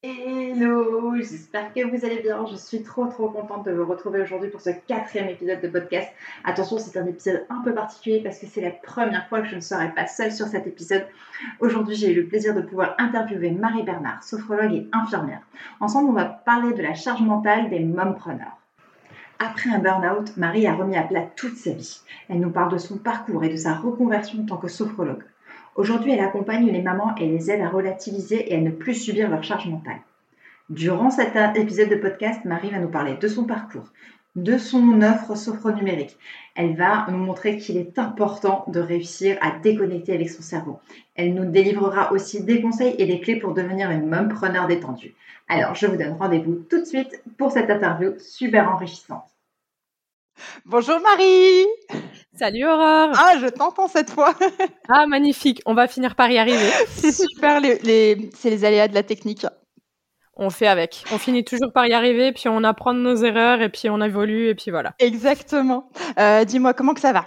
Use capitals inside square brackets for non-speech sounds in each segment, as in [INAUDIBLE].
Hello, j'espère que vous allez bien. Je suis trop trop contente de vous retrouver aujourd'hui pour ce quatrième épisode de podcast. Attention, c'est un épisode un peu particulier parce que c'est la première fois que je ne serai pas seule sur cet épisode. Aujourd'hui, j'ai eu le plaisir de pouvoir interviewer Marie Bernard, sophrologue et infirmière. Ensemble, on va parler de la charge mentale des mompreneurs. Après un burn-out, Marie a remis à plat toute sa vie. Elle nous parle de son parcours et de sa reconversion en tant que sophrologue. Aujourd'hui, elle accompagne les mamans et les aide à relativiser et à ne plus subir leur charge mentale. Durant cet épisode de podcast, Marie va nous parler de son parcours, de son offre sophronumérique. Elle va nous montrer qu'il est important de réussir à déconnecter avec son cerveau. Elle nous délivrera aussi des conseils et des clés pour devenir une preneur détendue. Alors, je vous donne rendez-vous tout de suite pour cette interview super enrichissante. Bonjour Marie Salut Aurore Ah, je t'entends cette fois [LAUGHS] Ah, magnifique, on va finir par y arriver. [LAUGHS] Super, les, c'est les aléas de la technique. On fait avec. On finit toujours par y arriver, puis on apprend de nos erreurs, et puis on évolue, et puis voilà. Exactement. Euh, dis-moi, comment que ça va?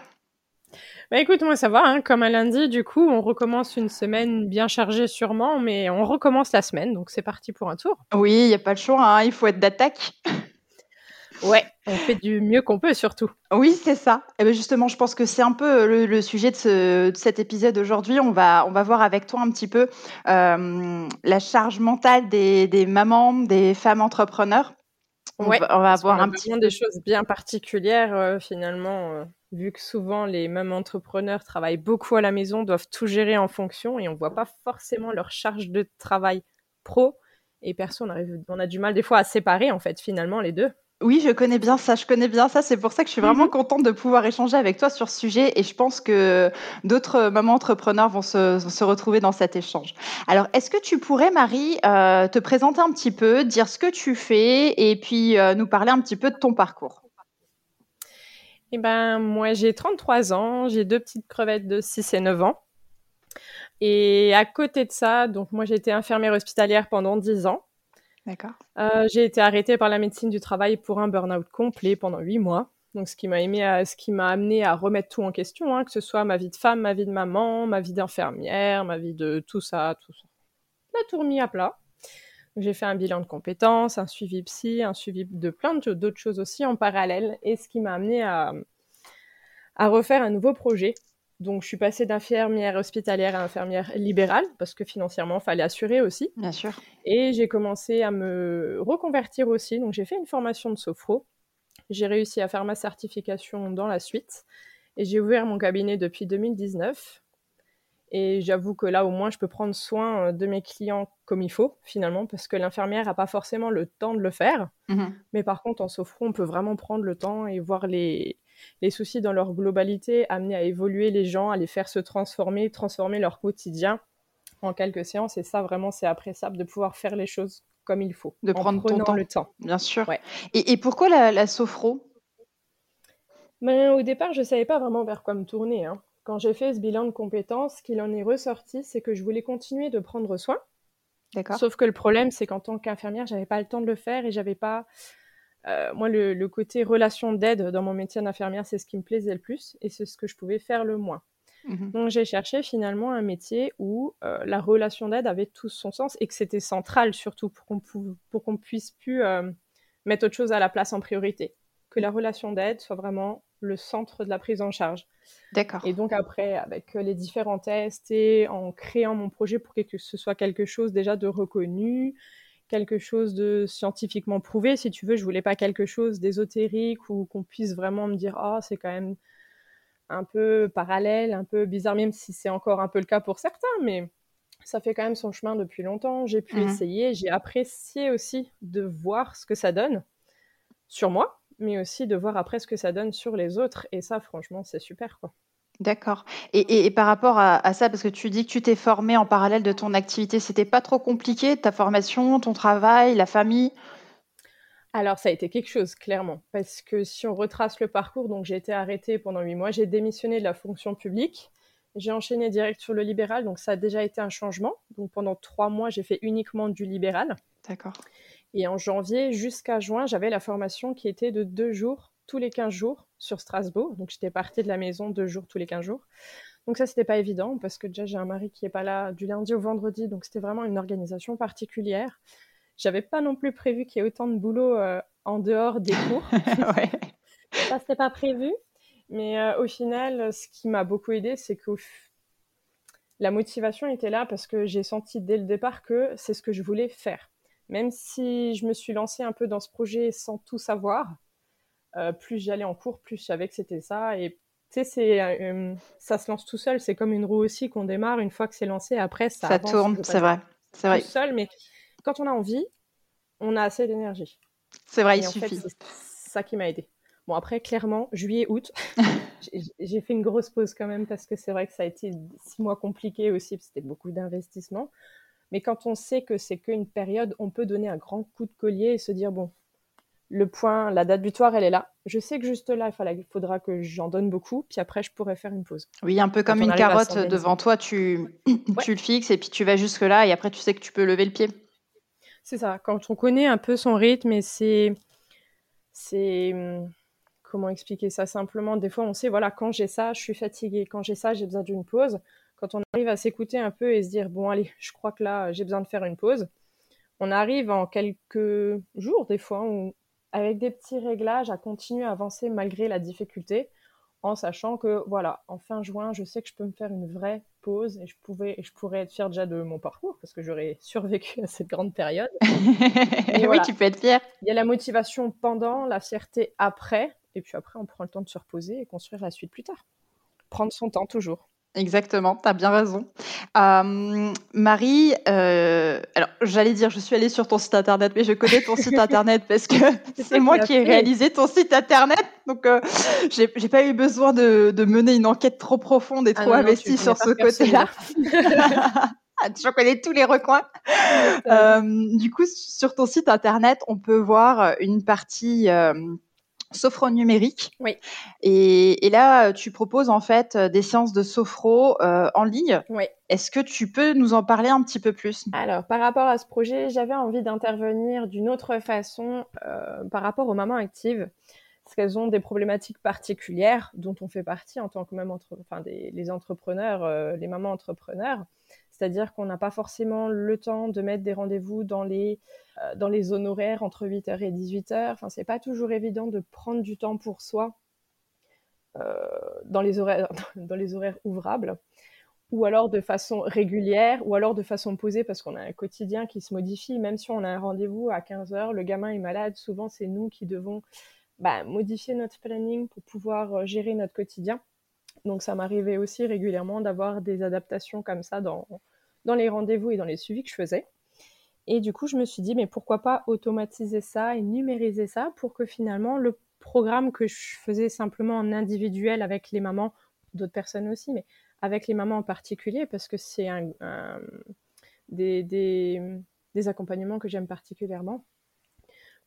Bah écoute, moi ça va, hein. comme à lundi, du coup, on recommence une semaine bien chargée sûrement, mais on recommence la semaine, donc c'est parti pour un tour. Oui, il n'y a pas le choix, hein. il faut être d'attaque. [LAUGHS] Ouais, on fait du mieux qu'on peut surtout. Oui, c'est ça. Et eh ben, justement, je pense que c'est un peu le, sujet de, cet épisode aujourd'hui. On va, on va voir avec toi un petit peu euh, la charge mentale des, mamans, des femmes entrepreneurs. On va, on va avoir un petit des choses bien particulières euh, finalement. Euh, vu que souvent les mamans entrepreneurs travaillent beaucoup à la maison, doivent tout gérer en fonction et on voit pas forcément leur charge de travail pro et perso. On, arrive, on a du mal des fois à séparer en fait finalement les deux. Oui, je connais bien ça, je connais bien ça. C'est pour ça que je suis vraiment mhm. contente de pouvoir échanger avec toi sur ce sujet et je pense que d'autres mamans entrepreneurs vont se, retrouver dans cet échange. Alors, est-ce que tu pourrais, Marie, euh, te présenter un petit peu, dire ce que tu fais et puis euh, nous parler un petit peu de ton parcours? Eh ben, moi, j'ai 33 ans, j'ai deux petites crevettes de 6 et 9 ans. Et à côté de ça, donc moi, j'ai été infirmière hospitalière pendant 10 ans. D'accord. Euh, j'ai été arrêtée par la médecine du travail pour un burn-out complet pendant huit mois. Donc, ce qui m'a qui m'a amené à remettre tout en question, hein, que ce soit ma vie de femme, ma vie de maman, ma vie d'infirmière, ma vie de tout ça, tout ça. La tout remis à plat. J'ai fait un bilan de compétences, un suivi psy, un suivi de plein d'autres choses aussi en parallèle, et ce qui m'a amené à, à refaire un nouveau projet donc, je suis passée d'infirmière hospitalière à infirmière libérale parce que financièrement, il fallait assurer aussi. Bien sûr. Et j'ai commencé à me reconvertir aussi. Donc, j'ai fait une formation de sophro. J'ai réussi à faire ma certification dans la suite. Et j'ai ouvert mon cabinet depuis 2019. Et j'avoue que là, au moins, je peux prendre soin euh, de mes clients comme il faut, finalement, parce que l'infirmière n'a pas forcément le temps de le faire. Mhm. Mais par contre, en sophro, on peut vraiment prendre le temps et voir les, les soucis dans leur globalité, amener à évoluer les gens, à les faire se transformer, transformer leur quotidien en quelques séances. Et ça, vraiment, c'est appréciable de pouvoir faire les choses comme il faut. De prendre ton temps. le temps. Bien sûr. Et, pourquoi la, sophro? Ben, Au départ, je ne savais pas vraiment vers quoi me tourner. Hein. Quand j'ai fait ce bilan de compétences, ce qu'il en est ressorti, c'est que je voulais continuer de prendre soin. D'accord. Sauf que le problème, c'est qu'en tant qu'infirmière, j'avais pas le temps de le faire et j'avais pas euh, moi, le, côté relation d'aide dans mon métier d'infirmière, c'est ce qui me plaisait le plus et c'est ce que je pouvais faire le moins. Mhm. Donc, j'ai cherché finalement un métier où euh, la relation d'aide avait tout son sens et que c'était central surtout pour qu'on, puisse plus euh, mettre autre chose à la place en priorité. Que la relation d'aide soit vraiment le centre de la prise en charge. D'accord. Et donc après, avec les différents tests et en créant mon projet pour que ce soit quelque chose déjà de reconnu, quelque chose de scientifiquement prouvé, si tu veux. Je voulais pas quelque chose d'ésotérique ou qu'on puisse vraiment me dire ah c'est quand même un peu parallèle, un peu bizarre, même si c'est encore un peu le cas pour certains, mais ça fait quand même son chemin depuis longtemps. J'ai pu mhm. essayer, j'ai apprécié aussi de voir ce que ça donne sur moi, mais aussi de voir après ce que ça donne sur les autres. Et ça, franchement, c'est super quoi. D'accord. Et, et, par rapport à, ça, parce que tu dis que tu t'es formée en parallèle de ton activité, c'était pas trop compliqué, ta formation, ton travail, la famille? Alors, ça a été quelque chose, clairement. Parce que si on retrace le parcours, donc j'ai été arrêtée pendant huit mois, j'ai démissionné de la fonction publique, j'ai enchaîné direct sur le libéral, donc ça a déjà été un changement. Donc pendant trois mois, j'ai fait uniquement du libéral. D'accord. Et en janvier jusqu'à juin, j'avais la formation qui était de deux jours, tous les 15 jours, sur Strasbourg. Donc j'étais partie de la maison deux jours tous les 15 jours. Donc ça, c'était pas évident parce que déjà j'ai un mari qui est pas là du lundi au vendredi, donc c'était vraiment une organisation particulière. J'avais pas non plus prévu qu'il y ait autant de boulot euh, en dehors des cours. [LAUGHS] ouais. Ça, c'était pas prévu. Mais euh, au final, ce qui m'a beaucoup aidé, c'est que la motivation était là parce que j'ai senti dès le départ que c'est ce que je voulais faire. Même si je me suis lancée un peu dans ce projet sans tout savoir, euh, plus j'allais en cours, plus je savais que c'était ça. Et tu sais, ça se lance tout seul. C'est comme une roue aussi qu'on démarre. Une fois que c'est lancé, après, ça, ça tourne. C'est vrai. C'est vrai. Tout seul, mais quand on a envie, on a assez d'énergie. C'est vrai, il suffit. c'est ça qui m'a aidé. Bon, après, clairement, juillet, août, [LAUGHS] j'ai fait une grosse pause quand même parce que c'est vrai que ça a été six mois compliqués aussi, c'était beaucoup d'investissement. Mais quand on sait que c'est qu'une période, on peut donner un grand coup de collier et se dire, bon, le point, la date butoir, elle est là. Je sais que juste là, il faudra que j'en donne beaucoup, puis après, je pourrais faire une pause. Oui, un peu comme une carotte devant toi, tu, [CLEARS THROAT] tu le fixes et puis tu vas jusque là, et après, tu sais que tu peux lever le pied. C'est ça, quand on connaît un peu son rythme et c'est. C'est. Comment expliquer ça simplement? Des fois, on sait, voilà, quand j'ai ça, je suis fatiguée. Quand j'ai ça, j'ai besoin d'une pause. Quand on arrive à s'écouter un peu et se dire, bon, allez, je crois que là, j'ai besoin de faire une pause, on arrive en quelques jours, des fois, avec des petits réglages, à continuer à avancer malgré la difficulté en sachant que voilà, en fin juin, je sais que je peux me faire une vraie pause et je pouvais et je pourrais être fière déjà de mon parcours parce que j'aurais [LAUGHS] survécu à cette grande période. [LAUGHS] et oui, tu peux être fière. Il y a la motivation pendant, la fierté après, et puis après on prend le temps de se reposer et construire la suite plus tard. Prendre son temps toujours. Exactement, tu as bien raison. Marie, euh, alors j'allais dire, je suis allée sur ton site internet, mais je connais ton site [LAUGHS] internet parce que c'est moi qui ai réalisé ton site internet. Donc, euh, j'ai pas eu besoin de, mener une enquête trop profonde et ah trop investie sur ce côté-là. [LAUGHS] je connais tous les recoins. du coup, sur ton site internet, on peut voir une partie sophro numérique. Oui. Et, là, tu proposes en fait des séances de sophro euh, en ligne. Oui. Est-ce que tu peux nous en parler un petit peu plus? Alors, par rapport à ce projet, j'avais envie d'intervenir d'une autre façon euh, par rapport aux mamans actives, parce qu'elles ont des problématiques particulières dont on fait partie en tant que même entre... enfin, des, les entrepreneurs, euh, les mamans entrepreneurs. C'est-à-dire qu'on n'a pas forcément le temps de mettre des rendez-vous dans les, euh, zones horaires entre 8h et 18h. Enfin, c'est pas toujours évident de prendre du temps pour soi euh, dans, les horaires, [LAUGHS] dans les horaires ouvrables ou alors de façon régulière, ou alors de façon posée, parce qu'on a un quotidien qui se modifie, même si on a un rendez-vous à 15h, le gamin est malade, souvent c'est nous qui devons bah, modifier notre planning pour pouvoir euh, gérer notre quotidien. Donc ça m'arrivait aussi régulièrement d'avoir des adaptations comme ça dans, dans les rendez-vous et dans les suivis que je faisais. Et du coup, je me suis dit, mais pourquoi pas automatiser ça et numériser ça pour que finalement le programme que je faisais simplement en individuel avec les mamans, d'autres personnes aussi, mais avec les mamans en particulier, parce que c'est un, des, des, des accompagnements que j'aime particulièrement,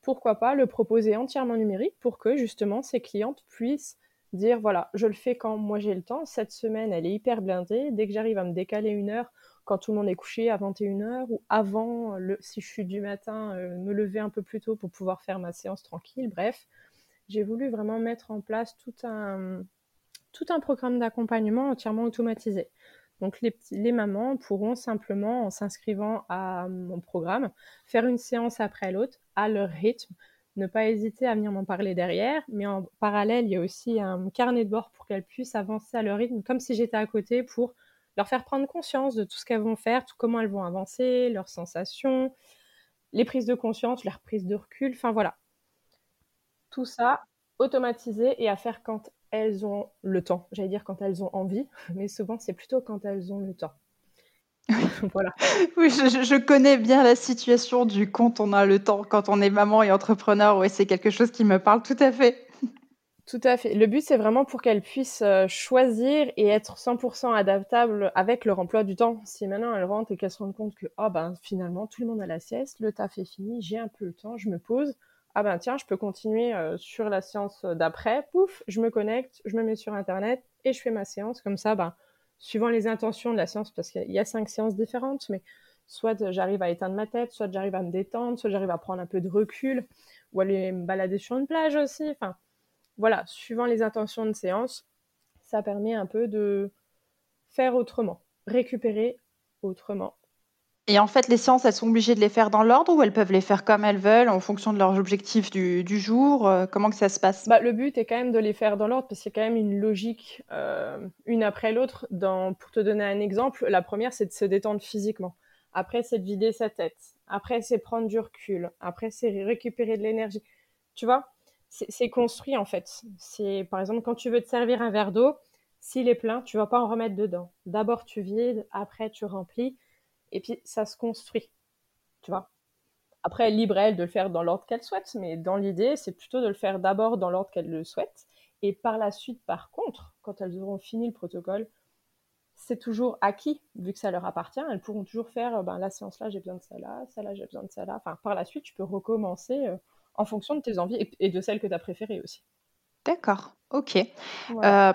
pourquoi pas le proposer entièrement numérique pour que justement ces clientes puissent dire voilà, je le fais quand moi j'ai le temps. Cette semaine, elle est hyper blindée. Dès que j'arrive à me décaler une heure, quand tout le monde est couché à 21h ou avant, le, si je suis du matin, euh, me lever un peu plus tôt pour pouvoir faire ma séance tranquille. Bref, j'ai voulu vraiment mettre en place tout un, tout un programme d'accompagnement entièrement automatisé. Donc les, les mamans pourront simplement, en s'inscrivant à mon programme, faire une séance après l'autre à leur rythme ne pas hésiter à venir m'en parler derrière. Mais en parallèle, il y a aussi un carnet de bord pour qu'elles puissent avancer à leur rythme, comme si j'étais à côté pour leur faire prendre conscience de tout ce qu'elles vont faire, tout comment elles vont avancer, leurs sensations, les prises de conscience, leurs prises de recul, enfin voilà. Tout ça automatisé et à faire quand elles ont le temps. J'allais dire quand elles ont envie, [LAUGHS] mais souvent c'est plutôt quand elles ont le temps. [LAUGHS] voilà. Oui, je, connais bien la situation du quand on a le temps, quand on est maman et entrepreneur. Oui, c'est quelque chose qui me parle tout à fait. Tout à fait. Le but, c'est vraiment pour qu'elles puissent euh, choisir et être 100% adaptables avec leur emploi du temps. Si maintenant elles rentrent et qu'elles se rendent compte que, ah ben finalement, tout le monde a la sieste, le taf est fini, j'ai un peu le temps, je me pose. Ah ben tiens, je peux continuer euh, sur la séance d'après. Pouf, je me connecte, je me mets sur Internet et je fais ma séance. Comme ça, ben, suivant les intentions de la séance, parce qu'il y a cinq séances différentes, mais soit j'arrive à éteindre ma tête, soit j'arrive à me détendre, soit j'arrive à prendre un peu de recul, ou aller me balader sur une plage aussi. Enfin, voilà, suivant les intentions de séance, ça permet un peu de faire autrement, récupérer autrement. Et en fait, les séances, elles sont obligées de les faire dans l'ordre ou elles peuvent les faire comme elles veulent en fonction de leurs objectifs du, jour euh, Comment que ça se passe? Bah, Le but est quand même de les faire dans l'ordre parce qu'il y a quand même une logique euh, une après l'autre. Pour te donner un exemple, la première, c'est de se détendre physiquement. Après, c'est de vider sa tête. Après, c'est prendre du recul. Après, c'est récupérer de l'énergie. Tu vois? C'est construit en fait. C'est par exemple quand tu veux te servir un verre d'eau, s'il est plein, tu vas pas en remettre dedans. D'abord tu vides, après tu remplis, et puis ça se construit. Tu vois. Après, libre elle de le faire dans l'ordre qu'elle souhaite, mais dans l'idée, c'est plutôt de le faire d'abord dans l'ordre qu'elle le souhaite, et par la suite, par contre, quand elles auront fini le protocole, c'est toujours acquis, vu que ça leur appartient, elles pourront toujours faire, ben, la séance là, j'ai besoin de ça là, ça là, j'ai besoin de ça là. Enfin, par la suite, tu peux recommencer. Euh, en fonction de tes envies et, de celles que tu as préférées aussi. D'accord, ok. Euh,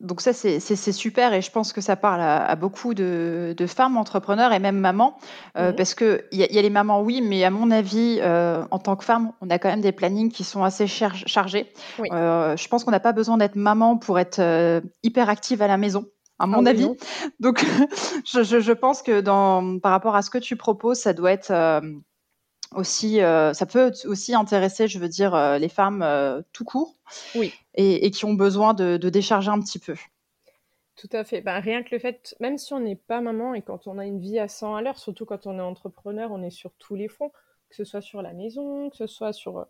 donc ça, c'est super et je pense que ça parle à, beaucoup de, femmes entrepreneurs et même mamans, euh, parce qu'il y, y, a les mamans, oui, mais à mon avis, euh, en tant que femme, on a quand même des plannings qui sont assez chargés. je pense qu'on n'a pas besoin d'être maman pour être hyper active à la maison à mon ah avis. Donc, [LAUGHS] je, je, pense que dans, par rapport à ce que tu proposes, ça doit être aussi, euh, ça peut aussi intéresser, je veux dire, euh, les femmes euh, tout court, oui. et, qui ont besoin de, décharger un petit peu. Tout à fait. Ben, rien que le fait, même si on n'est pas maman et quand on a une vie à 100 à l'heure, surtout quand on est entrepreneur, on est sur tous les fronts, que ce soit sur la maison, que ce soit sur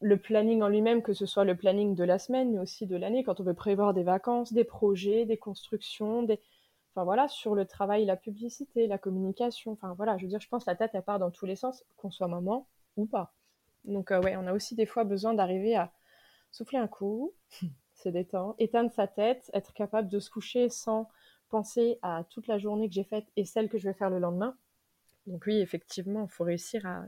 le planning en lui-même, que ce soit le planning de la semaine, mais aussi de l'année, quand on veut prévoir des vacances, des projets, des constructions, des Enfin voilà, sur le travail, la publicité, la communication. Enfin voilà, je veux dire, je pense la tête, elle part dans tous les sens, qu'on soit maman ou pas. Donc euh, ouais, on a aussi des fois besoin d'arriver à souffler un coup, [LAUGHS] se détendre, éteindre sa tête, être capable de se coucher sans penser à toute la journée que j'ai faite et celle que je vais faire le lendemain. Donc oui, effectivement, il faut réussir à,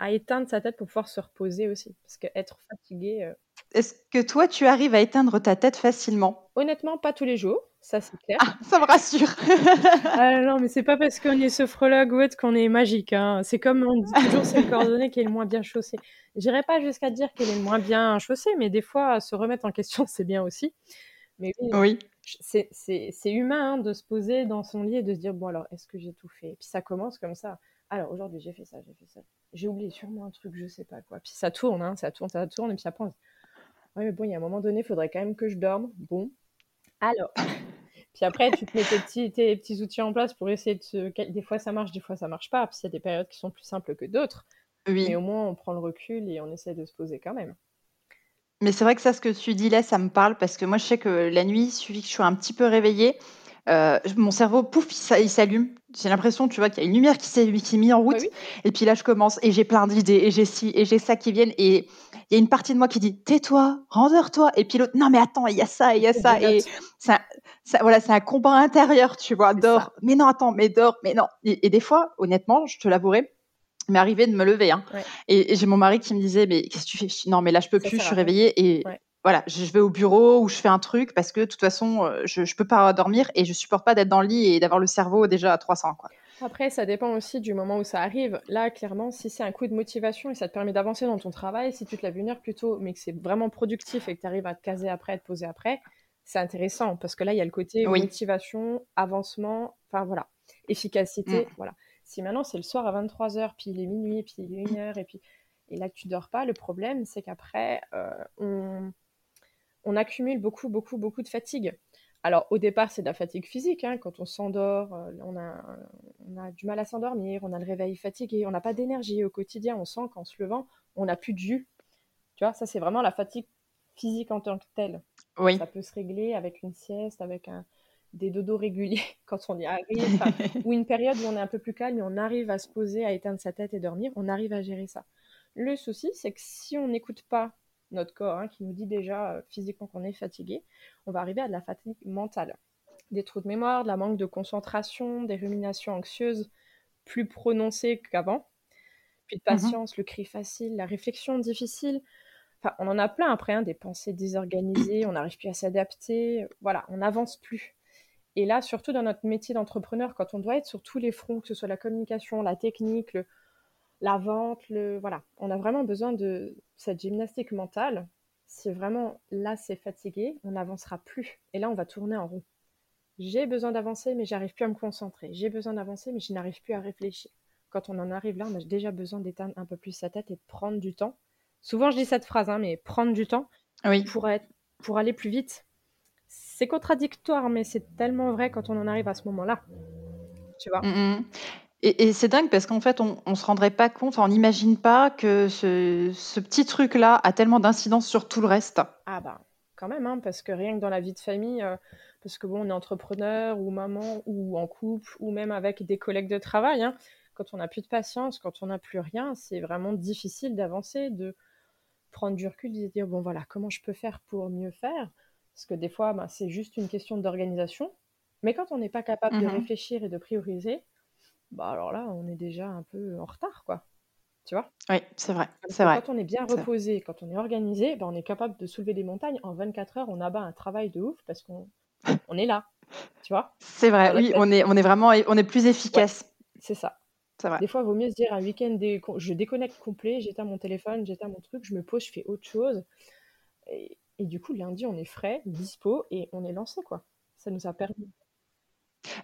éteindre sa tête pour pouvoir se reposer aussi. Parce qu'être fatigué... Euh, Est-ce que toi, tu arrives à éteindre ta tête facilement? Honnêtement, pas tous les jours ça c'est clair. Ah, ça me rassure. [LAUGHS] ah, non, mais c'est pas parce qu'on est sophrologue ou autre qu'on est magique. Hein. C'est comme on dit toujours, c'est le coordonné qui est le moins bien chaussé. J'irai pas jusqu'à dire qu'elle est le moins bien chaussé, mais des fois, se remettre en question, c'est bien aussi. Mais oui, c'est humain hein, de se poser dans son lit et de se dire, bon alors, est-ce que j'ai tout fait? Et puis ça commence comme ça. Alors aujourd'hui, j'ai fait ça, j'ai fait ça. J'ai oublié sûrement un truc, je sais pas quoi. Puis ça tourne, hein, ça tourne, ça tourne, et puis après, on ouais, mais bon, il y a un moment donné, il faudrait quand même que je dorme. Bon, alors, [LAUGHS] puis après, tu te mets tes petits, tes petits outils en place pour essayer de se... Des fois, ça marche, des fois, ça marche pas. Puis il y a des périodes qui sont plus simples que d'autres. Oui. Mais au moins, on prend le recul et on essaie de se poser quand même. Mais c'est vrai que ça, ce que tu dis là, ça me parle parce que moi, je sais que la nuit, il suffit que je sois un petit peu réveillée, euh, mon cerveau, pouf, il s'allume. J'ai l'impression, tu vois, qu'il y a une lumière qui s'est mise en route. Et puis là, je commence et j'ai plein d'idées et j'ai ci et j'ai ça qui viennent. Et il y a une partie de moi qui dit tais-toi, rendeur-toi. Et puis l'autre, non, mais attends, il y a ça, il y a ça. Et ça, voilà, c'est un combat intérieur, tu vois. Dors. Mais non, attends, mais dors. Mais non. Et, des fois, honnêtement, je te l'avouerai, m'est arrivé de me lever. Hein. Et, j'ai mon mari qui me disait mais qu'est-ce que tu fais? Non, mais là, je peux plus, je suis réveillée. Et voilà, je vais au bureau ou je fais un truc parce que de toute façon, euh, je, je peux pas dormir et je supporte pas d'être dans le lit et d'avoir le cerveau déjà à 300. Quoi. Après, ça dépend aussi du moment où ça arrive. Là, clairement, si c'est un coup de motivation et ça te permet d'avancer dans ton travail, si tu te lèves une heure plus tôt, mais que c'est vraiment productif et que tu arrives à te caser après, à te poser après, c'est intéressant parce que là, il y a le côté motivation, avancement, enfin voilà, efficacité. Mm. Voilà. Si maintenant c'est le soir à 23h, puis il est minuit, puis il est 1h, et puis et là que tu dors pas, le problème, c'est qu'après, euh, on on accumule beaucoup, beaucoup, beaucoup de fatigue. Alors au départ, c'est de la fatigue physique. Hein. Quand on s'endort, euh, on a, du mal à s'endormir, on a le réveil fatigué, on n'a pas d'énergie au quotidien. On sent qu'en se levant, on n'a plus de jus. Tu vois, ça c'est vraiment la fatigue physique en tant que telle. Oui. Ça peut se régler avec une sieste, avec des dodos réguliers [LAUGHS] quand on y arrive, [LAUGHS] ou une période où on est un peu plus calme et on arrive à se poser, à éteindre sa tête et dormir. On arrive à gérer ça. Le souci, c'est que si on n'écoute pas notre corps, hein, qui nous dit déjà euh, physiquement qu'on est fatigué, on va arriver à de la fatigue mentale. Des trous de mémoire, de la manque de concentration, des ruminations anxieuses plus prononcées qu'avant, puis de mmh patience, le cri facile, la réflexion difficile. Enfin, on en a plein après, hein, des pensées désorganisées, on n'arrive plus à s'adapter, voilà, on n'avance plus. Et là, surtout dans notre métier d'entrepreneur, quand on doit être sur tous les fronts, que ce soit la communication, la technique, le, la vente, le voilà, on a vraiment besoin de cette gymnastique mentale. Si vraiment là c'est fatigué, on n'avancera plus. Et là, on va tourner en rond. J'ai besoin d'avancer, mais j'arrive plus à me concentrer. J'ai besoin d'avancer, mais je n'arrive plus à réfléchir. Quand on en arrive là, on a déjà besoin d'éteindre un peu plus sa tête et de prendre du temps. Souvent, je dis cette phrase, hein, mais prendre du temps oui. pour, être, pour aller plus vite. C'est contradictoire, mais c'est tellement vrai quand on en arrive à ce moment-là. Tu vois? Mm. Et, c'est dingue parce qu'en fait, on, ne se rendrait pas compte, on n'imagine pas que ce, petit truc-là a tellement d'incidence sur tout le reste. Ah bah, quand même, hein, parce que rien que dans la vie de famille, euh, parce que bon, on est entrepreneur ou maman ou en couple ou même avec des collègues de travail, hein, quand on n'a plus de patience, quand on n'a plus rien, c'est vraiment difficile d'avancer, de prendre du recul, de dire bon voilà, comment je peux faire pour mieux faire? Parce que des fois, bah, c'est juste une question d'organisation. Mais quand on n'est pas capable de mmh réfléchir et de prioriser, bah alors là, on est déjà un peu en retard, quoi. Tu vois? Oui, c'est vrai. C'est vrai. Quand on est bien reposé, quand on est organisé, bah, on est capable de soulever des montagnes. En 24 heures, on abat un travail de ouf parce qu'on on est là. Tu vois? C'est vrai, oui, on est, on est vraiment on est plus efficace. c'est ça. Vrai. Des fois, il vaut mieux se dire un week-end, je déconnecte complet, j'éteins mon téléphone, j'éteins mon truc, je me pose, je fais autre chose. Et, et, du coup, lundi, on est frais, dispo et on est lancé, quoi. Ça nous a permis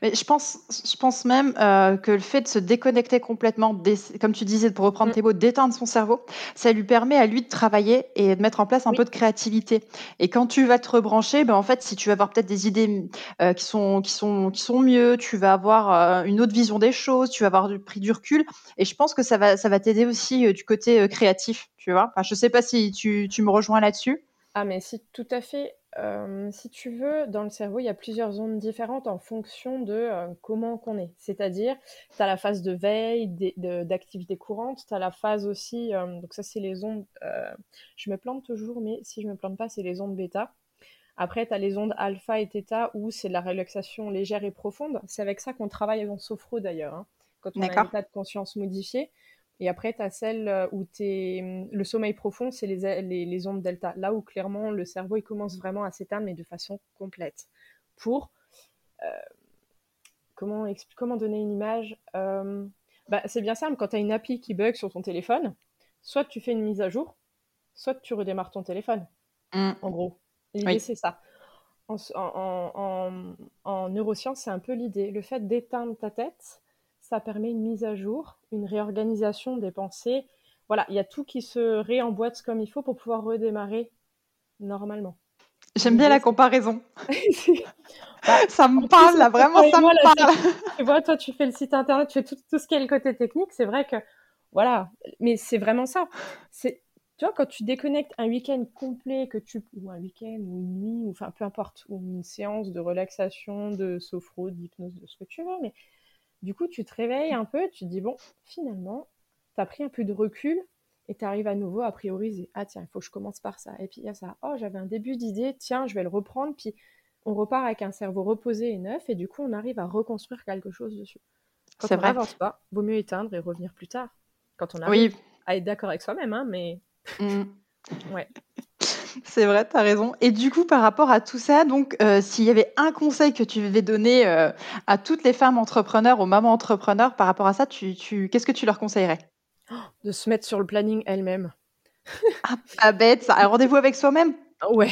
mais je pense, je pense même euh, que le fait de se déconnecter complètement, comme tu disais, pour reprendre mm. tes mots, d'éteindre son cerveau, ça lui permet à lui de travailler et de mettre en place un peu de créativité. Et quand tu vas te rebrancher, ben en fait, si tu vas avoir peut-être des idées euh, qui sont qui sont qui sont mieux, tu vas avoir euh, une autre vision des choses, tu vas avoir du, pris du recul. Et je pense que ça va ça va t'aider aussi du côté créatif, tu vois. Enfin, je sais pas si tu, tu me rejoins là-dessus. Ah mais si tout à fait. Euh, si tu veux, dans le cerveau, il y a plusieurs zones différentes en fonction de euh, comment qu'on est. C'est-à-dire, tu as la phase de veille, d'activité courante, tu as la phase aussi, euh, donc ça c'est les ondes, je me plante toujours, mais si je me plante pas, c'est les ondes bêta. Après, tu as les ondes alpha et theta où c'est de la relaxation légère et profonde. C'est avec ça qu'on travaille en sophro d'ailleurs, hein, quand on a un état de conscience modifié. Et après, tu as celle euh, où es... Hum, le sommeil profond, c'est les, les, ondes delta. Là où clairement le cerveau il commence vraiment à s'éteindre, mais de façon complète. Pour. Euh, comment, comment donner une image euh, bah, C'est bien simple, quand tu as une appli qui bug sur ton téléphone, soit tu fais une mise à jour, soit tu redémarres ton téléphone. Mmh. En gros. L'idée, c'est ça. En, en, en, en neurosciences, c'est un peu l'idée. Le fait d'éteindre ta tête, ça permet une mise à jour, une réorganisation des pensées. Voilà, il y a tout qui se réemboîte comme il faut pour pouvoir redémarrer normalement. J'aime bien la comparaison. [LAUGHS] Bah, ça me parle, là, vraiment, ça me parle. Tu vois, toi, tu fais le site internet, tu fais tout, tout ce qui est le côté technique. C'est vrai que, voilà, mais c'est vraiment ça. C'est, tu vois, quand tu déconnectes un week-end complet, que tu, ou un week-end, ou une nuit, ou enfin, peu importe, ou une séance de relaxation, de sophro, d'hypnose, de ce que tu veux, mais du coup, tu te réveilles un peu, tu te dis, bon, finalement, tu as pris un peu de recul et tu arrives à nouveau à prioriser. Ah tiens, il faut que je commence par ça. Et puis il y a ça. Oh, j'avais un début d'idée, tiens, je vais le reprendre. Puis on repart avec un cerveau reposé et neuf et du coup, on arrive à reconstruire quelque chose dessus. Quand on n'avance pas, vaut mieux éteindre et revenir plus tard. Quand on arrive à être d'accord avec soi-même, hein, mais... Mmh. ouais. [LAUGHS] C'est vrai, tu as raison. Et du coup, par rapport à tout ça, donc, euh, s'il y avait un conseil que tu devais donner euh, à toutes les femmes entrepreneurs, aux mamans entrepreneurs, par rapport à ça, tu, qu'est-ce que tu leur conseillerais? De se mettre sur le planning elle-même. [LAUGHS] ah, pas bête, ça. Un rendez-vous avec soi-même Ouais.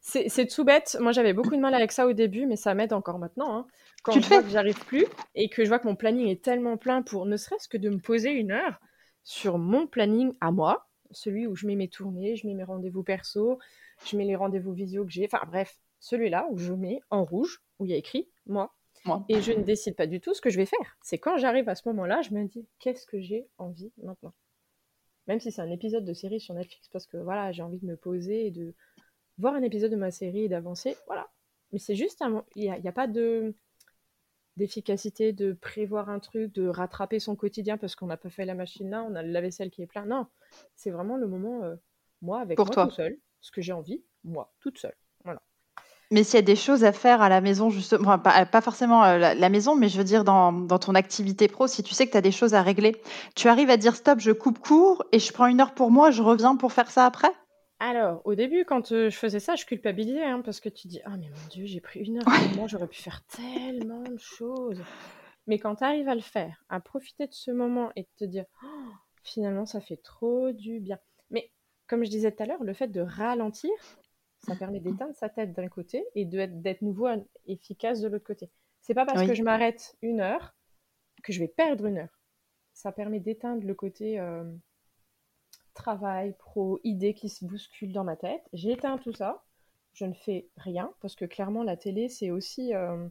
C'est tout bête. Moi, j'avais beaucoup de mal avec ça au début, mais ça m'aide encore maintenant. Hein. Quand je vois que j'arrive plus et que je vois que mon planning est tellement plein pour ne serait-ce que de me poser une heure sur mon planning à moi, celui où je mets mes tournées, je mets mes rendez-vous perso, je mets les rendez-vous visio que j'ai, enfin bref, celui-là où je mets en rouge, où il y a écrit moi. Et je ne décide pas du tout ce que je vais faire. C'est quand j'arrive à ce moment-là, je me dis qu'est-ce que j'ai envie maintenant? Même si c'est un épisode de série sur Netflix, parce que voilà, j'ai envie de me poser et de voir un épisode de ma série et d'avancer, voilà. Mais c'est juste un. Il n'y a, a, pas de d'efficacité, de prévoir un truc, de rattraper son quotidien parce qu'on n'a pas fait la machine là, on a le lave-vaisselle qui est plein. Non, c'est vraiment le moment, euh, Moi, avec Pour moi toi. tout seul, ce que j'ai envie, moi, toute seule. Voilà. Mais s'il y a des choses à faire à la maison, justement, enfin, pas, pas forcément euh, la, la maison, mais je veux dire dans, dans ton activité pro, si tu sais que tu as des choses à régler, tu arrives à dire stop, je coupe court et je prends une heure pour moi, je reviens pour faire ça après? Alors, au début, quand euh, je faisais ça, je culpabilisais, hein, parce que tu dis, ah mais mon Dieu, j'ai pris une heure pour moi, j'aurais pu faire tellement de choses. Mais quand tu arrives à le faire, à profiter de ce moment et de te dire, Oh, finalement, ça fait trop du bien. Mais comme je disais tout à l'heure, le fait de ralentir, ça permet d'éteindre sa tête d'un côté et de- d'être nouveau efficace de l'autre côté. C'est pas parce Oui. que je m'arrête une heure que je vais perdre une heure. Ça permet d'éteindre le côté euh, travail, pro, idées qui se bousculent dans ma tête. J'ai éteint tout ça. Je ne fais rien parce que clairement la télé c'est aussi euh,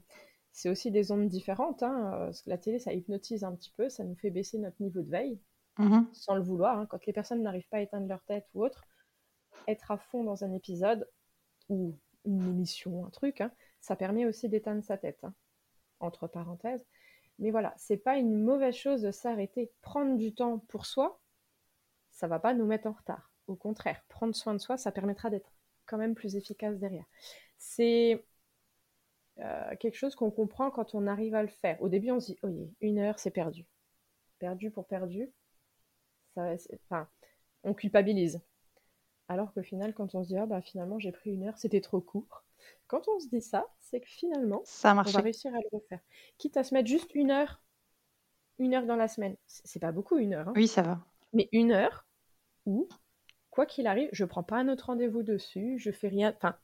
c'est aussi des ondes différentes. hein. Euh, parce que la télé ça hypnotise un petit peu, ça nous fait baisser notre niveau de veille Mhm. sans le vouloir. hein. Quand les personnes n'arrivent pas à éteindre leur tête ou autre, être à fond dans un épisode ou une émission, un truc, hein, ça permet aussi d'éteindre sa tête. hein. Entre parenthèses. Mais voilà, c'est pas une mauvaise chose de s'arrêter. Prendre du temps pour soi, ça va pas nous mettre en retard. Au contraire, prendre soin de soi, ça permettra d'être quand même plus efficace derrière. C'est euh, quelque chose qu'on comprend quand on arrive à le faire. Au début, on se dit, oh, une heure, c'est perdu. Perdu pour perdu. Ça, enfin, on culpabilise. Alors qu'au final, quand on se dit, ah bah finalement, j'ai pris une heure, c'était trop court. Quand on se dit ça, c'est que finalement, Ça on va réussir à le refaire. Quitte à se mettre juste une heure, une heure dans la semaine. C'est c'est pas beaucoup, une heure. hein. Oui, ça va. Mais une heure où, quoi qu'il arrive, je prends pas un autre rendez-vous dessus, je fais rien. Enfin,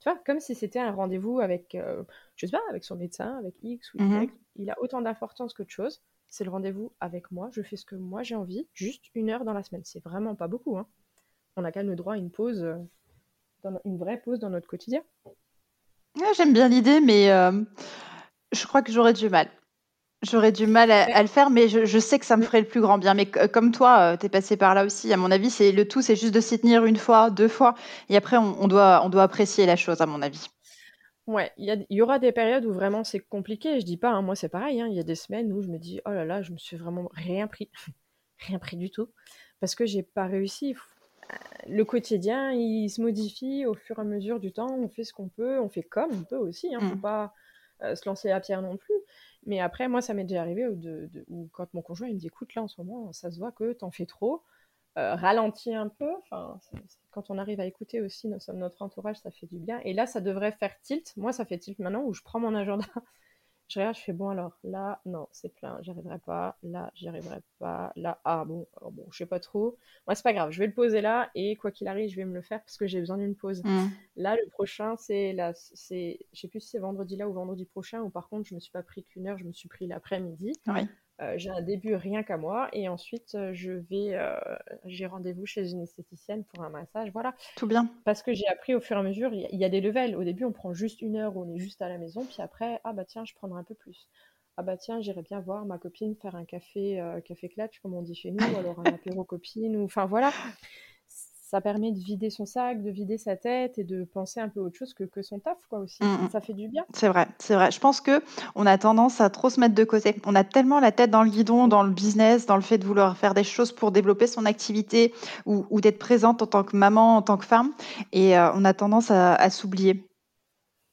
tu vois, comme si c'était un rendez-vous avec, euh, je sais pas, avec son médecin, avec X ou Y. Mhm. Il a autant d'importance qu'autre chose. C'est le rendez-vous avec moi. Je fais ce que moi j'ai envie, juste une heure dans la semaine. C'est vraiment pas beaucoup. Hein. On a quand même le droit à une pause, euh, dans une vraie pause dans notre quotidien. Ouais, J'aime bien l'idée, mais euh, je crois que j'aurais du mal. J'aurais du mal à, le faire, mais je, je sais que ça me ferait le plus grand bien. Mais comme toi, tu es passé par là aussi. À mon avis, c'est le tout, c'est juste de s'y tenir une fois, deux fois, et après, on, on doit, on doit apprécier la chose, à mon avis. Ouais, il y, aura des périodes où vraiment c'est compliqué. Je dis pas, hein, moi c'est pareil. hein, Il y a des semaines où je me dis, oh là là, je me suis vraiment rien pris, [LAUGHS] rien pris du tout, parce que j'ai pas réussi. Euh, Le quotidien, il se modifie au fur et à mesure du temps. On fait ce qu'on peut, on fait comme on peut aussi. Hein, Faut Mm. pas euh, se lancer à pierre non plus. Mais après, moi, ça m'est déjà arrivé où, de, quand mon conjoint il me dit, écoute, là en ce moment, ça se voit que t'en fais trop. Euh, ralentis un peu. Enfin, quand on arrive à écouter aussi notre, notre entourage, ça fait du bien. Et là, ça devrait faire tilt. Moi, ça fait tilt maintenant où je prends mon agenda. Je regarde, je fais bon alors là, non, c'est plein, j'y arriverai pas. Là, j'y arriverai pas. Là, ah bon, alors bon, je sais pas trop. Moi, c'est pas grave, je vais le poser là et quoi qu'il arrive, je vais me le faire parce que j'ai besoin d'une pause. Mm. Là, le prochain, c'est là, c'est, je sais plus si c'est vendredi là ou vendredi prochain ou par contre, je me suis pas pris qu'une heure, je me suis pris l'après-midi. Oui. Euh, j'ai un début rien qu'à moi et ensuite euh, je vais, euh, j'ai rendez-vous chez une esthéticienne pour un massage, voilà. Tout bien. Parce que j'ai appris au fur et à mesure, il y, a- il y a des levels. Au début, on prend juste une heure où on est juste à la maison, puis après, ah bah tiens, je prendrai un peu plus. Ah bah tiens, j'irai bien voir ma copine faire un café, euh, café clutch, comme on dit chez nous, ou alors un apéro copine, ou enfin voilà. Ça permet de vider son sac, de vider sa tête et de penser un peu autre chose que, que son taf, quoi, aussi. Mm, mm. Ça fait du bien. C'est vrai, c'est vrai. Je pense que on a tendance à trop se mettre de côté. On a tellement la tête dans le guidon, dans le business, dans le fait de vouloir faire des choses pour développer son activité ou, ou d'être présente en tant que maman, en tant que femme, et euh, on a tendance à, à s'oublier.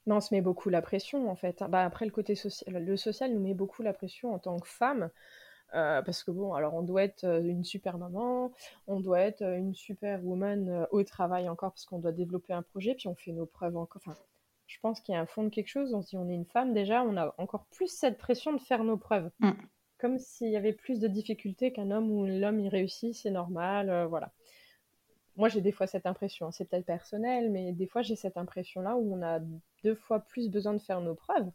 Mais on se met beaucoup la pression, en fait. Bah, après, le côté social, le social nous met beaucoup la pression en tant que femme. Euh, parce que bon, alors on doit être euh, une super maman, on doit être euh, une super woman au travail encore parce qu'on doit développer un projet, puis on fait nos preuves encore. Enfin, je pense qu'il y a un fond de quelque chose. On se dit, on est une femme déjà, on a encore plus cette pression de faire nos preuves. Mm. Comme s'il y avait plus de difficultés qu'un homme où l'homme il réussit, c'est normal, euh, voilà. Moi j'ai des fois cette impression, hein. c'est peut-être personnel, mais des fois j'ai cette impression-là où on a deux fois plus besoin de faire nos preuves,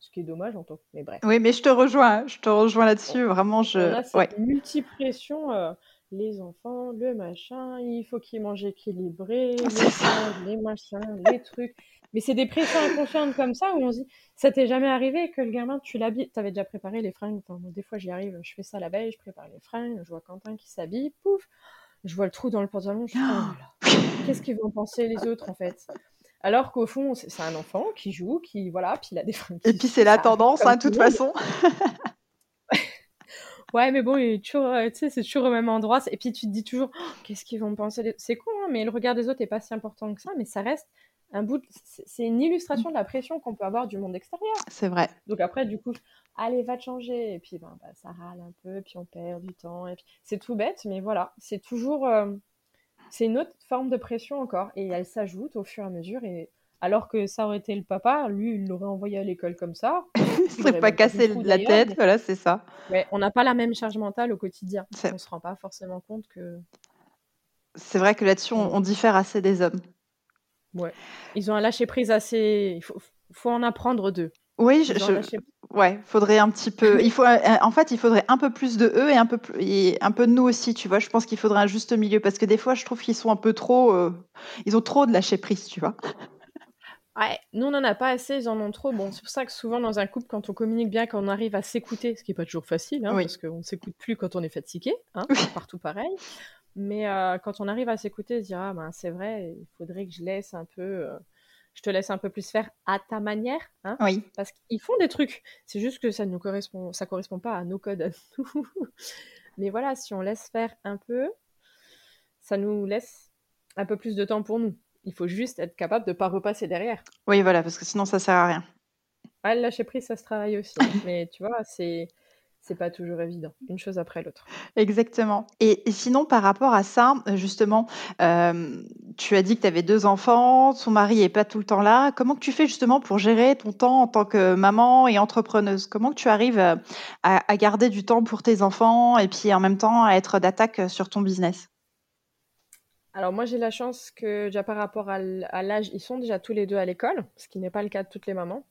ce qui est dommage en tant que. Mais bref. Oui, mais je te rejoins, je te rejoins là-dessus. Vraiment, On je. a cette Ouais. multipression, euh, les enfants, le machin, il faut qu'ils mangent équilibré, [LAUGHS] les les machins, les trucs. Mais c'est des pressions inconscientes comme ça où on se dit, ça t'est jamais arrivé que le gamin, tu l'habilles, t'avais déjà préparé les fringues. Enfin, des fois, j'y arrive, je fais ça la veille, je prépare les fringues, je vois Quentin qui s'habille, pouf, je vois le trou dans le pantalon, je fais, [GASPS] oh là là, qu'est-ce qu'ils vont penser les autres en fait? Alors qu'au fond, c'est un enfant qui joue, qui, voilà, puis il a des fringues. Et puis c'est la tendance, hein, de tout toute façon. [LAUGHS] Ouais, mais bon, il est toujours, euh, tu sais, c'est toujours au même endroit. Et puis tu te dis toujours, Oh, qu'est-ce qu'ils vont penser les- C'est con, hein, mais le regard des autres n'est pas si important que ça, mais ça reste un bout. C'est une illustration de la pression qu'on peut avoir du monde extérieur. C'est vrai. Donc après, du coup, allez, va te changer. Et puis, ben, bah, ça râle un peu, puis on perd du temps. Et puis, c'est tout bête, mais voilà, c'est toujours. Euh, c'est une autre forme de pression encore. Et elle s'ajoute au fur et à mesure. Et alors que ça aurait été le papa, lui, il l'aurait envoyé à l'école comme ça. [LAUGHS] il serait pas cassé la tête, voilà, c'est ça. On n'a pas la même charge mentale au quotidien. On ne se rend pas forcément compte que. C'est vrai que là-dessus, on, diffère assez des hommes. Ouais. Ils ont un lâcher prise assez. Il faut, faut en apprendre d'eux. Oui, je, ouais, faudrait un petit peu. Il faut, euh, en fait, il faudrait un peu plus de eux et un peu et un peu de nous aussi, tu vois. Je pense qu'il faudrait un juste milieu parce que des fois, je trouve qu'ils sont un peu trop, euh, ils ont trop de lâcher prise, tu vois. Ouais, nous on n'en a pas assez, ils en ont trop. Bon, c'est pour ça que souvent dans un couple, quand on communique bien, quand on arrive à s'écouter, ce qui n'est pas toujours facile, hein, parce qu'on ne s'écoute plus quand on est fatigué, hein, partout pareil. Mais euh, quand on arrive à s'écouter, se dire ah ben c'est vrai, il faudrait que je laisse un peu je te laisse un peu plus faire à ta manière. Hein, oui. Parce qu'ils font des trucs. C'est juste que ça ne correspond, ça correspond pas à nos codes [LAUGHS] Mais voilà, si on laisse faire un peu, ça nous laisse un peu plus de temps pour nous. Il faut juste être capable de ne pas repasser derrière. Oui, voilà, parce que sinon ça sert à rien. Ah, lâcher prise, ça se travaille aussi. Hein. [LAUGHS] Mais tu vois, c'est c'est pas toujours évident, une chose après l'autre. Exactement. Et, sinon, par rapport à ça, justement, euh, tu as dit que tu avais deux enfants, son mari est pas tout le temps là. Comment que tu fais justement pour gérer ton temps en tant que maman et entrepreneuse? Comment que tu arrives à, à, garder du temps pour tes enfants et puis en même temps à être d'attaque sur ton business? Alors moi j'ai la chance que déjà par rapport à l'âge, ils sont déjà tous les deux à l'école, ce qui n'est pas le cas de toutes les mamans.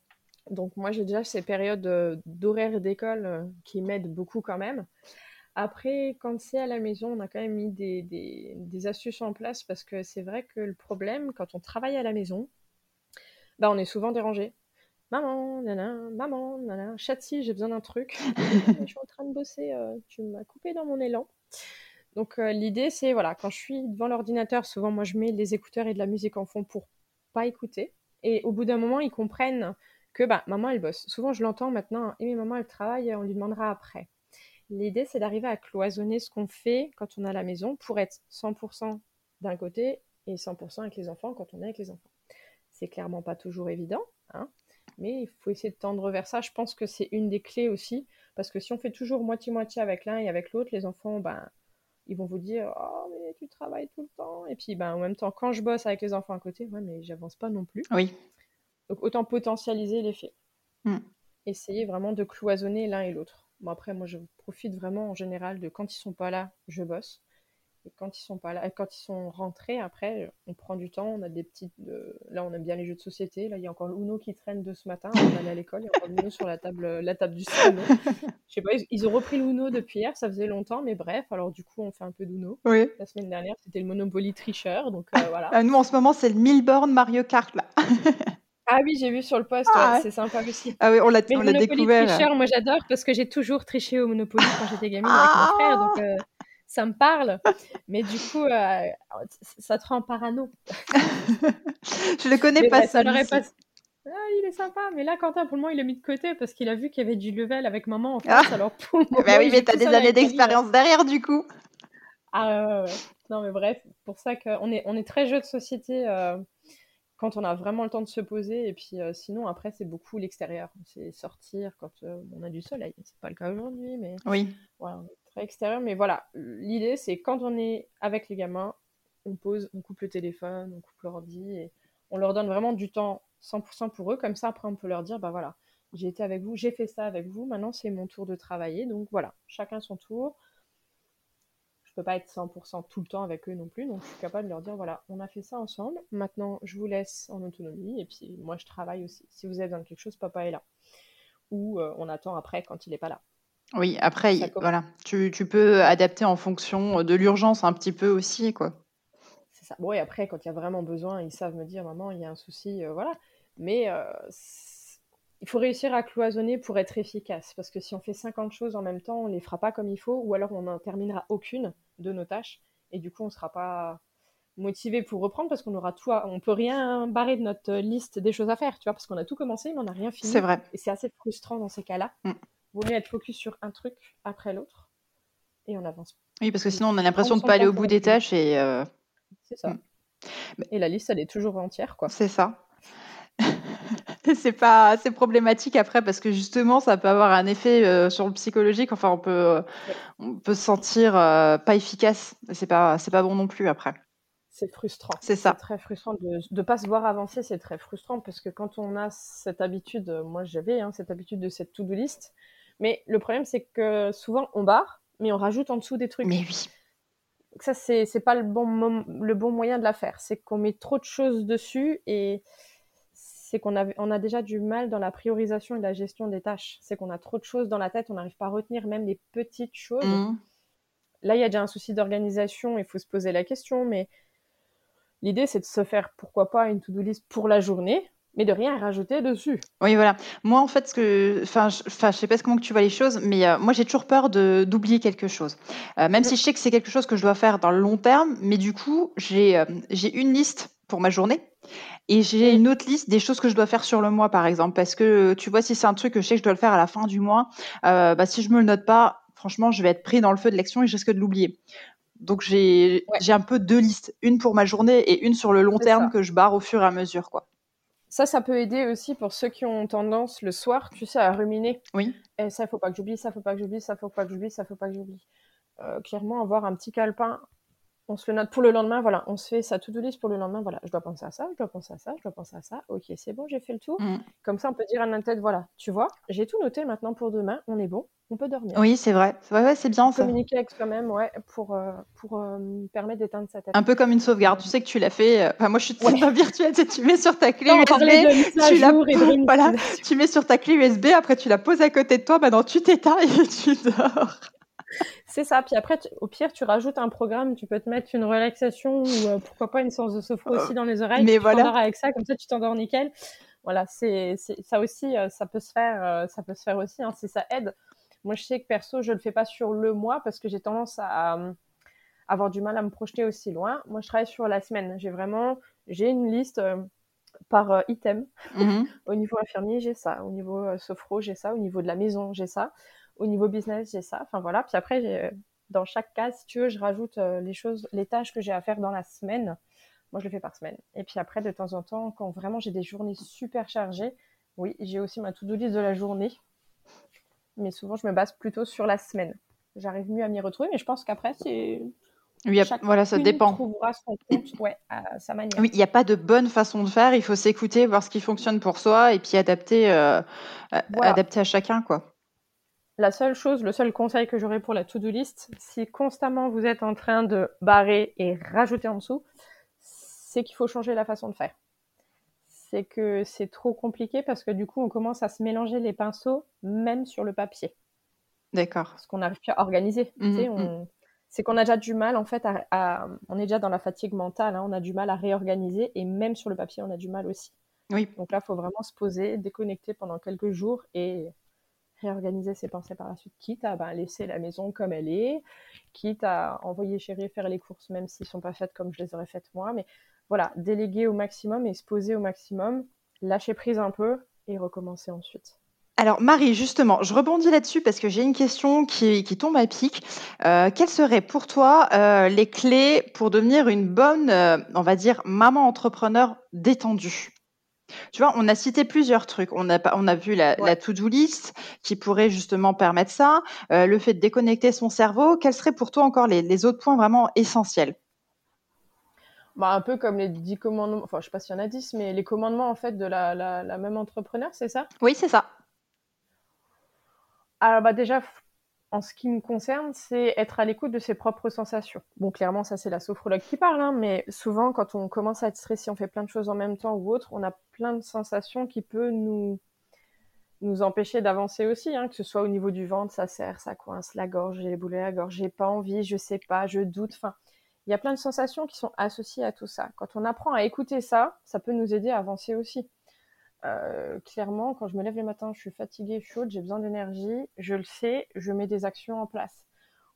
Donc moi j'ai déjà ces périodes euh, d'horaire d'école euh, qui m'aident beaucoup quand même. Après, quand c'est à la maison, on a quand même mis des, des, astuces en place parce que c'est vrai que le problème, quand on travaille à la maison, bah, on est souvent dérangé. Maman, nana, maman, nana, Chatsi, j'ai besoin d'un truc. [LAUGHS] je suis en train de bosser, euh, tu m'as coupé dans mon élan. Donc l'idée, c'est, voilà, quand je suis devant l'ordinateur, souvent moi je mets les écouteurs et de la musique en fond pour pas écouter. Et au bout d'un moment, ils comprennent que bah, maman elle bosse. Souvent je l'entends maintenant, et mais maman elle travaille, on lui demandera après. L'idée c'est d'arriver à cloisonner ce qu'on fait quand on est à la maison pour être 100% d'un côté et 100% avec les enfants quand on est avec les enfants. C'est clairement pas toujours évident, hein, mais il faut essayer de tendre vers ça. Je pense que c'est une des clés aussi, parce que si on fait toujours moitié-moitié avec l'un et avec l'autre, les enfants, ben, ils vont vous dire Oh, mais tu travailles tout le temps. Et puis, ben, en même temps, quand je bosse avec les enfants à côté, ouais, mais j'avance pas non plus. Oui. Donc autant potentialiser l'effet. Mm. Essayer vraiment de cloisonner l'un et l'autre. Bon après moi je profite vraiment en général de quand ils sont pas là, je bosse. Et quand ils sont pas là, quand ils sont rentrés après, on prend du temps, on a des petites euh, là on aime bien les jeux de société, là il y a encore l'Uno qui traîne de ce matin, on allait à l'école, il y a encore l'Uno sur la table la table du salon. Je sais pas, ils, ont repris l'Uno depuis hier, ça faisait longtemps mais bref, alors du coup on fait un peu d'Uno. Oui. La semaine dernière, c'était le Monopoly tricheur donc euh, voilà. Nous en ce moment, c'est le Milborn Mario Kart là. Ah oui, j'ai vu sur le post, ah, c'est sympa aussi. Ah oui, on l'a découvert. Tricheur, moi j'adore parce que j'ai toujours triché au Monopoly quand j'étais gamine avec mon frère, donc euh, ça me parle. Mais du coup, euh, ça te rend parano. [LAUGHS] Je le connais pas, ça. Ah, il est sympa, mais là, Quentin, pour le moment, il l'a mis de côté parce qu'il a vu qu'il y avait du level avec maman en. Ah. Alors, pour bah [LAUGHS] oui, mais t'as des années d'expérience derrière, du coup. Ah ouais, ouais, Non, mais bref, pour ça qu'on est, on est très jeu de société. Euh, quand on a vraiment le temps de se poser. Et puis euh, sinon, après, c'est beaucoup l'extérieur. C'est sortir quand euh, on a du soleil. C'est pas le cas aujourd'hui, mais oui. Voilà, très extérieur. Mais voilà, l'idée, c'est quand on est avec les gamins, on pose, on coupe le téléphone, on coupe l'ordi et on leur donne vraiment du temps 100% pour eux. Comme ça, après, on peut leur dire, bah voilà, j'ai été avec vous, j'ai fait ça avec vous, maintenant c'est mon tour de travailler. Donc voilà, chacun son tour peux pas être 100% tout le temps avec eux non plus, donc je suis capable de leur dire voilà, on a fait ça ensemble, maintenant je vous laisse en autonomie, et puis moi je travaille aussi. Si vous avez besoin de quelque chose, papa est là. Ou euh, on attend après quand il n'est pas là. Oui, après, voilà, tu, tu, peux adapter en fonction de l'urgence un petit peu aussi, quoi. C'est ça. Bon, et après, quand il y a vraiment besoin, ils savent me dire, maman, il y a un souci, euh, voilà. Mais euh, il faut réussir à cloisonner pour être efficace. Parce que si on fait 50 choses en même temps, on ne les fera pas comme il faut, ou alors on n'en terminera aucune de nos tâches. Et du coup, on ne sera pas motivé pour reprendre parce qu'on aura tout, on peut rien barrer de notre liste des choses à faire, tu vois, parce qu'on a tout commencé, mais on n'a rien fini. C'est vrai. Et c'est assez frustrant dans ces cas-là. Mm. Vaut mieux être focus sur un truc après l'autre et on avance. Oui, parce que sinon on a l'impression de ne pas aller au bout des tâches et. Euh, c'est ça. Mm. Et la liste, elle est toujours entière, quoi. C'est ça. [LAUGHS] c'est pas c'est problématique après parce que justement ça peut avoir un effet euh, sur le psychologique. Enfin on peut euh, on peut se sentir euh, pas efficace. C'est pas c'est pas bon non plus après. C'est frustrant. C'est ça. Très frustrant de ne pas se voir avancer c'est très frustrant parce que quand on a cette habitude moi j'avais hein, cette habitude de cette to-do list. Mais le problème c'est que souvent on barre mais on rajoute en dessous des trucs. Mais oui. Ça c'est c'est pas le bon le bon moyen de la faire. C'est qu'on met trop de choses dessus et c'est qu'on a, on a déjà du mal dans la priorisation et la gestion des tâches. C'est qu'on a trop de choses dans la tête, on n'arrive pas à retenir même les petites choses. Mmh. Là, il y a déjà un souci d'organisation, il faut se poser la question, mais l'idée, c'est de se faire, pourquoi pas, une to-do list pour la journée, mais de rien rajouter dessus. Oui, voilà. Moi, en fait, ce que, enfin, je, ne sais pas comment que tu vois les choses, mais euh, moi, j'ai toujours peur de d'oublier quelque chose. Euh, même si je sais que c'est quelque chose que je dois faire dans le long terme, mais du coup, j'ai euh, j'ai une liste pour ma journée et j'ai une autre liste des choses que je dois faire sur le mois, par exemple, parce que tu vois, si c'est un truc que je sais que je dois le faire à la fin du mois, euh, bah, si je me le note pas, franchement, je vais être pris dans le feu de l'action et je risque de l'oublier. Donc j'ai j'ai un peu deux listes, une pour ma journée et une sur le long terme que je barre au fur et à mesure, quoi. Ça, ça peut aider aussi pour ceux qui ont tendance le soir, tu sais, à ruminer. Oui. Et ça, faut pas que j'oublie, ça, faut pas que j'oublie, ça, faut pas que j'oublie, ça, faut pas que j'oublie. Euh, clairement, avoir un petit calepin on se le note pour le lendemain, voilà, on se fait sa to-do list pour le lendemain, voilà, je dois penser à ça, je dois penser à ça, je dois penser à ça, ok, c'est bon, j'ai fait le tour. Mm. Comme ça, on peut dire à notre tête, voilà, tu vois, j'ai tout noté maintenant pour demain, on est bon, on peut dormir. Oui, c'est vrai, ouais, c'est bien ça. Communiquer avec soi-même, ouais, pour, euh, pour euh, permettre d'éteindre sa tête. Un peu comme une sauvegarde, tu sais que tu l'as fait, euh, enfin, moi je suis ouais. virtuelle, tu mets sur ta clé USB, tu, la... [LAUGHS] voilà, tu mets sur ta clé USB, après tu la poses à côté de toi, maintenant tu t'éteins et [LAUGHS] tu dors. C'est ça. Puis après, au pire, tu rajoutes un programme. Tu peux te mettre une relaxation ou euh, pourquoi pas une séance de sophro aussi dans les oreilles. Mais tu voilà. avec ça, comme ça, tu t'endors nickel. Voilà, c'est ça aussi, euh, ça peut se faire, euh, ça peut se faire aussi hein, si ça aide. Moi, je sais que perso, je le fais pas sur le mois parce que j'ai tendance à, avoir du mal à me projeter aussi loin. Moi, je travaille sur la semaine. J'ai vraiment, j'ai une liste par item. Mm-hmm. au niveau infirmier, j'ai ça. Au niveau sophro, j'ai ça. Au niveau de la maison, j'ai ça au niveau business, j'ai ça. Enfin voilà. Puis après, euh, dans chaque cas, si tu veux, je rajoute euh, les choses, les tâches que j'ai à faire dans la semaine. Moi, je le fais par semaine. Et puis après, de temps en temps, quand vraiment j'ai des journées super chargées, oui, j'ai aussi ma to-do list de la journée. Mais souvent, je me base plutôt sur la semaine. J'arrive mieux à m'y retrouver, mais je pense qu'après, c'est. Oui, voilà, ça dépend. trouvera son compte ouais, à sa manière. Oui, il n'y a pas de bonne façon de faire. Il faut s'écouter, voir ce qui fonctionne pour soi et puis adapter, euh, adapter à chacun, quoi. La seule chose, le seul conseil que j'aurais pour la to-do list, si constamment vous êtes en train de barrer et rajouter en dessous, c'est qu'il faut changer la façon de faire. C'est que c'est trop compliqué parce que du coup, on commence à se mélanger les pinceaux, même sur le papier. D'accord. Parce qu'on n'arrive plus à organiser. Mhm, mhm. C'est qu'on a déjà du mal, en fait, à, on est déjà dans la fatigue mentale, hein. on a du mal à réorganiser et même sur le papier, on a du mal aussi. Oui. Donc là, il faut vraiment se poser, déconnecter pendant quelques jours et réorganiser ses pensées par la suite, quitte à ben, laisser la maison comme elle est, quitte à envoyer chéri faire les courses même s'ils sont pas faites comme je les aurais faites moi, mais voilà, déléguer au maximum et se poser au maximum, lâcher prise un peu et recommencer ensuite. Alors Marie, justement, je rebondis là-dessus parce que j'ai une question qui, tombe à pic. Euh, quelles seraient pour toi euh, les clés pour devenir une bonne, euh, on va dire, maman entrepreneur détendue? Tu vois, on a cité plusieurs trucs. On a, on a vu la, to-do list qui pourrait justement permettre ça, euh, le fait de déconnecter son cerveau. Quels seraient pour toi encore les, autres points vraiment essentiels? Bah, un peu comme les dix commandements, enfin je sais pas s'il y en a dix, mais les commandements en fait de la, la même entrepreneur, c'est ça? Oui, c'est ça. Alors bah déjà, en ce qui me concerne, c'est être à l'écoute de ses propres sensations. Bon, clairement, ça c'est la sophrologue qui parle, hein, mais souvent quand on commence à être stressé, on fait plein de choses en même temps ou autre, on a plein de sensations qui peuvent nous empêcher d'avancer aussi, hein, que ce soit au niveau du ventre, ça serre, ça coince, la gorge, j'ai les boulets la gorge, j'ai pas envie, je sais pas, je doute. Enfin, il y a plein de sensations qui sont associées à tout ça. Quand on apprend à écouter ça, ça peut nous aider à avancer aussi. Euh, clairement, quand je me lève le matin, je suis fatiguée, chaude, j'ai besoin d'énergie, je le sais, je mets des actions en place.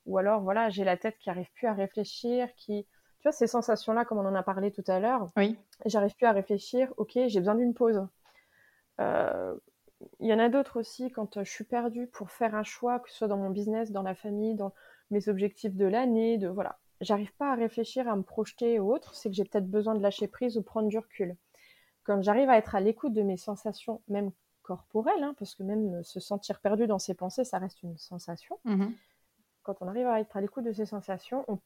Ou alors, voilà, j'ai la tête qui arrive plus à réfléchir, qui, tu vois, ces sensations-là, comme on en a parlé tout à l'heure, oui. j'arrive plus à réfléchir, ok, j'ai besoin d'une pause. Euh, il y en a d'autres aussi quand je suis perdue pour faire un choix, que ce soit dans mon business, dans la famille, dans mes objectifs de l'année, de voilà. j'arrive pas à réfléchir, à me projeter ou autre, c'est que j'ai peut-être besoin de lâcher prise ou prendre du recul. Quand j'arrive à être à l'écoute de mes sensations, même corporelles, hein, parce que même se sentir perdu dans ses pensées, ça reste une sensation. Mmh Quand on arrive à être à l'écoute de ces sensations, on,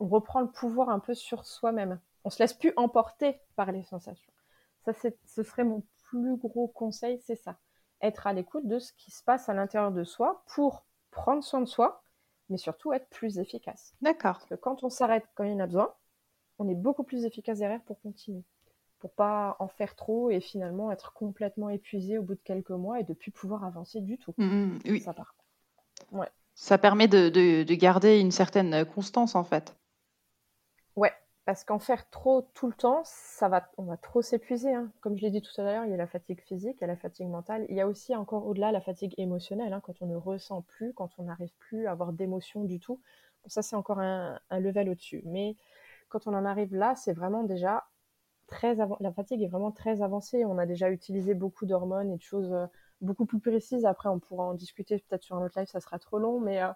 on reprend le pouvoir un peu sur soi-même. On se laisse plus emporter par les sensations. Ça, ce serait mon plus gros conseil, c'est ça. Être à l'écoute de ce qui se passe à l'intérieur de soi pour prendre soin de soi, mais surtout être plus efficace. D'accord. Parce que quand on s'arrête quand il y en a besoin, on est beaucoup plus efficace derrière pour continuer. Pour pas en faire trop et finalement être complètement épuisé au bout de quelques mois et de plus pouvoir avancer du tout. Mmh, mmh, oui. Ça part. Ouais. Ça permet de, de- de garder une certaine constance en fait. Ouais, parce qu'en faire trop tout le temps, ça va, on va trop s'épuiser. hein. Comme je l'ai dit tout à l'heure, il y a la fatigue physique, il y a la fatigue mentale. Il y a aussi encore au-delà la fatigue émotionnelle, hein, quand on ne ressent plus, quand on n'arrive plus à avoir d'émotion du tout. Bon, ça, c'est encore un, un level au-dessus. Mais quand on en arrive là, c'est vraiment déjà très. La fatigue est vraiment très avancée. On a déjà utilisé beaucoup d'hormones et de choses euh, beaucoup plus précises. Après, on pourra en discuter peut-être sur un autre live, ça sera trop long, mais... euh,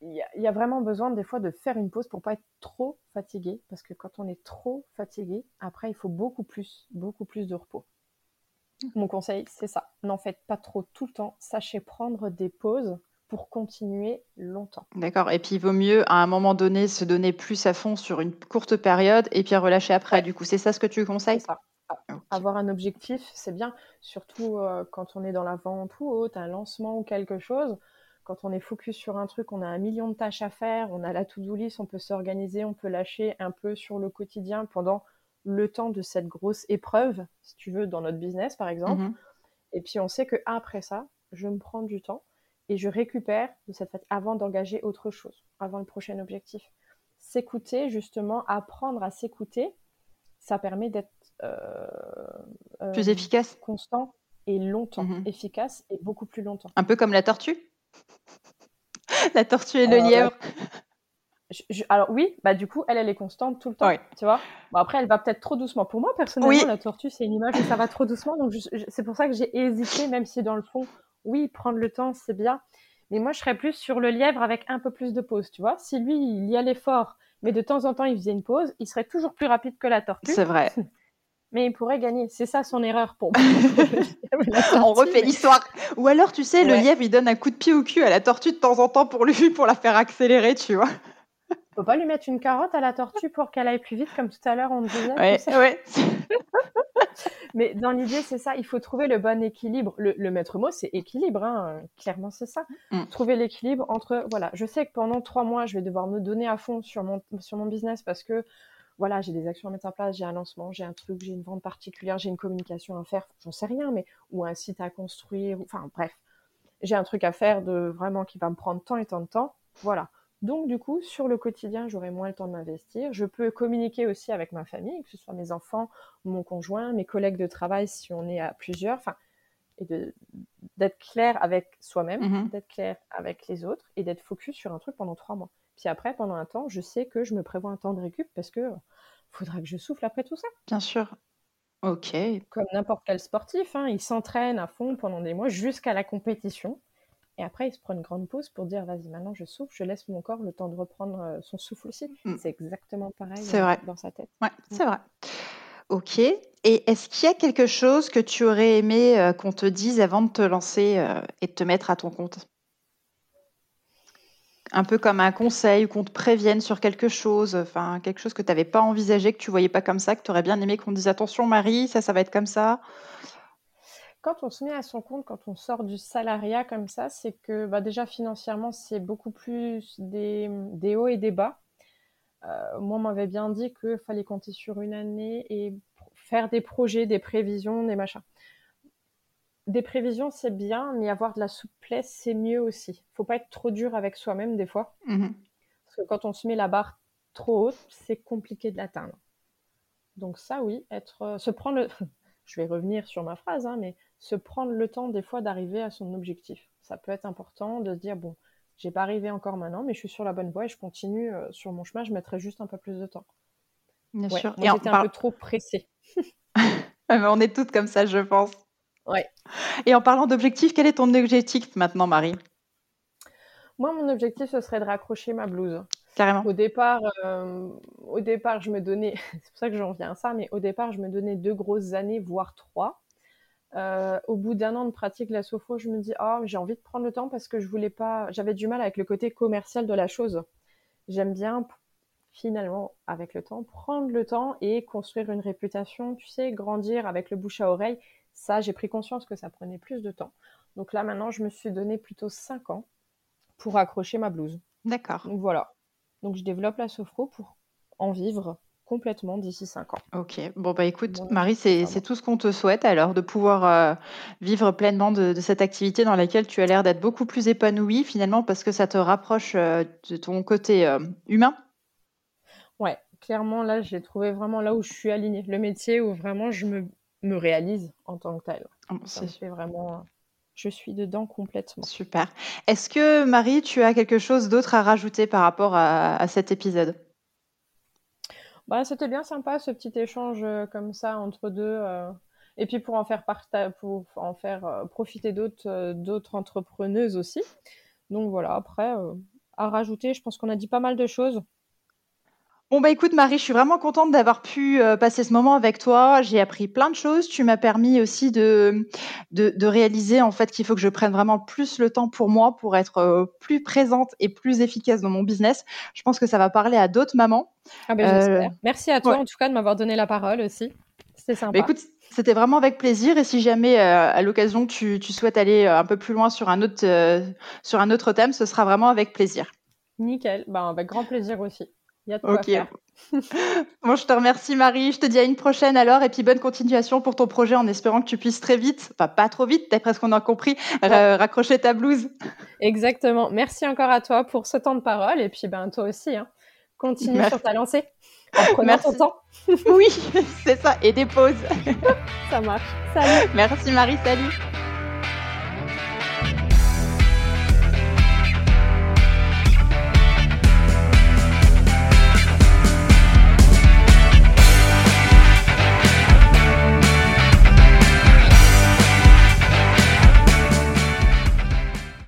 il y, a, il y a vraiment besoin des fois de faire une pause pour pas être trop fatigué parce que quand on est trop fatigué, après il faut beaucoup plus, beaucoup plus de repos. Mon conseil, c'est ça. N'en faites pas trop tout le temps. Sachez prendre des pauses pour continuer longtemps. D'accord. Et puis il vaut mieux à un moment donné se donner plus à fond sur une courte période et puis relâcher après. Du coup, c'est ça ce que tu conseilles? Ça. Ok. Avoir un objectif, c'est bien, surtout euh, quand on est dans la vente ou autre, un lancement ou quelque chose. Quand on est focus sur un truc, on a un million de tâches à faire, on a la to-do list, on peut s'organiser, on peut lâcher un peu sur le quotidien pendant le temps de cette grosse épreuve, si tu veux, dans notre business par exemple. Mhm. Et puis on sait que après ça, je me prends du temps et je récupère de cette fatigue avant d'engager autre chose, avant le prochain objectif. S'écouter, justement, apprendre à s'écouter, ça permet d'être euh, euh, Plus efficace. constant et longtemps, Mhm. efficace et beaucoup plus longtemps. Un peu comme la tortue [LAUGHS] La tortue et le Euh, lièvre. Je- je- alors oui, bah du coup, elle, elle est constante tout le temps, Ouais. tu vois. Bon, après, elle va peut-être trop doucement. Pour moi, personnellement, Oui. la tortue, c'est une image où ça va trop doucement. Donc, c'est pour ça que j'ai hésité, même si dans le fond, oui, prendre le temps, c'est bien. Mais moi, je serais plus sur le lièvre avec un peu plus de pause, tu vois. Si lui, il y allait fort, mais de temps en temps, il faisait une pause, il serait toujours plus rapide que la tortue. C'est vrai. [LAUGHS] Mais il pourrait gagner. C'est ça son erreur pour moi. [LAUGHS] On refait l'histoire. Ou alors, tu sais, le lièvre, il donne un coup de pied au cul à la tortue de temps en temps pour lui, pour la faire accélérer, tu vois. Faut pas lui mettre une carotte à la tortue pour qu'elle aille plus vite, comme tout à l'heure on disait. Ouais, ouais. [LAUGHS] Mais dans l'idée, c'est ça, il faut trouver le bon équilibre. Le, le maître mot, c'est équilibre, hein, clairement, c'est ça. Mm. Trouver l'équilibre entre, voilà, je sais que pendant trois mois, je vais devoir me donner à fond sur mon, sur mon business parce que, voilà, j'ai des actions à mettre en place, j'ai un lancement, j'ai un truc, j'ai une vente particulière, j'ai une communication à faire, j'en sais rien, mais, ou un site à construire, enfin, bref. J'ai un truc à faire de vraiment qui va me prendre tant et tant de temps. Voilà. Donc, du coup, sur le quotidien, j'aurai moins le temps de m'investir. Je peux communiquer aussi avec ma famille, que ce soit mes enfants, mon conjoint, mes collègues de travail si on est à plusieurs, enfin, et d'être clair avec soi-même, Mhm. d'être clair avec les autres et d'être focus sur un truc pendant trois mois. Puis après, pendant un temps, je sais que je me prévois un temps de récup parce que faudra que je souffle après tout ça. Bien sûr. Ok. Comme n'importe quel sportif, hein, il s'entraîne à fond pendant des mois jusqu'à la compétition. Et après, il se prend une grande pause pour dire vas-y, maintenant je souffle, je laisse mon corps le temps de reprendre euh, son souffle aussi. Mm. C'est exactement pareil euh, vrai. dans sa tête. Ouais, c'est vrai. Ok. Et est-ce qu'il y a quelque chose que tu aurais aimé euh, qu'on te dise avant de te lancer euh, et de te mettre à ton compte? Un peu comme un conseil ou qu'on te prévienne sur quelque chose, enfin quelque chose que tu n'avais pas envisagé, que tu voyais pas comme ça, que tu aurais bien aimé qu'on te dise attention Marie, ça, ça va être comme ça? Quand on se met à son compte, quand on sort du salariat comme ça, c'est que bah, déjà financièrement, c'est beaucoup plus des, des hauts et des bas. Euh, moi, on m'avait bien dit qu'il fallait compter sur une année et faire des projets, des prévisions, des machins. Des prévisions, c'est bien, mais avoir de la souplesse, c'est mieux aussi. Faut pas être trop dur avec soi-même des fois. Mhm. Parce que quand on se met la barre trop haute, c'est compliqué de l'atteindre. Donc ça, oui, être, euh, se prendre le... [LAUGHS] Je vais revenir sur ma phrase, hein, mais se prendre le temps des fois d'arriver à son objectif. Ça peut être important de se dire, bon, j'ai pas arrivé encore maintenant, mais je suis sur la bonne voie et je continue euh, sur mon chemin, je mettrai juste un peu plus de temps. Bien Ouais, sûr. moi, Et on j'étais un peu trop pressée. [LAUGHS] Ah, mais on est toutes comme ça, je pense. Ouais. Et en parlant d'objectif, quel est ton objectif maintenant, Marie? Moi, mon objectif, ce serait de raccrocher ma blouse. carrément. Au départ, euh, au départ, je me donnais, [LAUGHS] c'est pour ça que j'en viens à ça, mais au départ, je me donnais deux grosses années, voire trois. Euh, au bout d'un an de pratique de la sophro, je me dis, oh, j'ai envie de prendre le temps parce que je voulais pas, j'avais du mal avec le côté commercial de la chose. J'aime bien, finalement, avec le temps, prendre le temps et construire une réputation, tu sais, grandir avec le bouche à oreille. Ça, j'ai pris conscience que ça prenait plus de temps. Donc là, maintenant, je me suis donné plutôt cinq ans pour accrocher ma blouse. D'accord. Donc voilà. Donc je développe la sophro pour en vivre complètement d'ici 5 ans. Ok, bon bah écoute Marie, c'est tout ce qu'on te souhaite alors, de pouvoir euh, vivre pleinement de, cette activité dans laquelle tu as l'air d'être beaucoup plus épanouie finalement parce que ça te rapproche euh, de ton côté euh, humain. Ouais, clairement là j'ai trouvé vraiment là où je suis alignée, le métier où vraiment je me, me réalise en tant que telle. Oh, c'est vraiment je suis dedans complètement. Super. Est-ce que Marie, tu as quelque chose d'autre à rajouter par rapport à, cet épisode? Bah, C'était bien sympa ce petit échange euh, comme ça entre deux. Euh, et puis pour en faire, pour en faire euh, profiter d'autres d'autres entrepreneuses aussi. Donc voilà, après, à rajouter, je pense qu'on a dit pas mal de choses. Bon bah écoute Marie, je suis vraiment contente d'avoir pu euh, passer ce moment avec toi. J'ai appris plein de choses. Tu m'as permis aussi de, de, réaliser en fait qu'il faut que je prenne vraiment plus le temps pour moi pour être euh, plus présente et plus efficace dans mon business. Je pense que ça va parler à d'autres mamans. Ah ben. Euh, Merci à toi en tout cas de m'avoir donné la parole aussi. C'était sympa. Bah, écoute, c'était vraiment avec plaisir. Et si jamais à l'occasion tu, tu, souhaites aller un peu plus loin sur un autre, sur un autre thème, ce sera vraiment avec plaisir. Nickel. Ben, avec grand plaisir aussi. Il y a de quoi faire. [LAUGHS] bon, je te remercie Marie. Je te dis à une prochaine alors et puis bonne continuation pour ton projet en espérant que tu puisses très vite, enfin pas trop vite, d'après ce qu'on a compris, raccrocher ta blouse. Exactement. Merci encore à toi pour ce temps de parole et puis ben toi aussi. Hein. Continue sur ta lancée en prenant ton temps. oui, [LAUGHS] c'est ça. Et des pauses. [LAUGHS] ça marche. Salut. Merci Marie. Salut.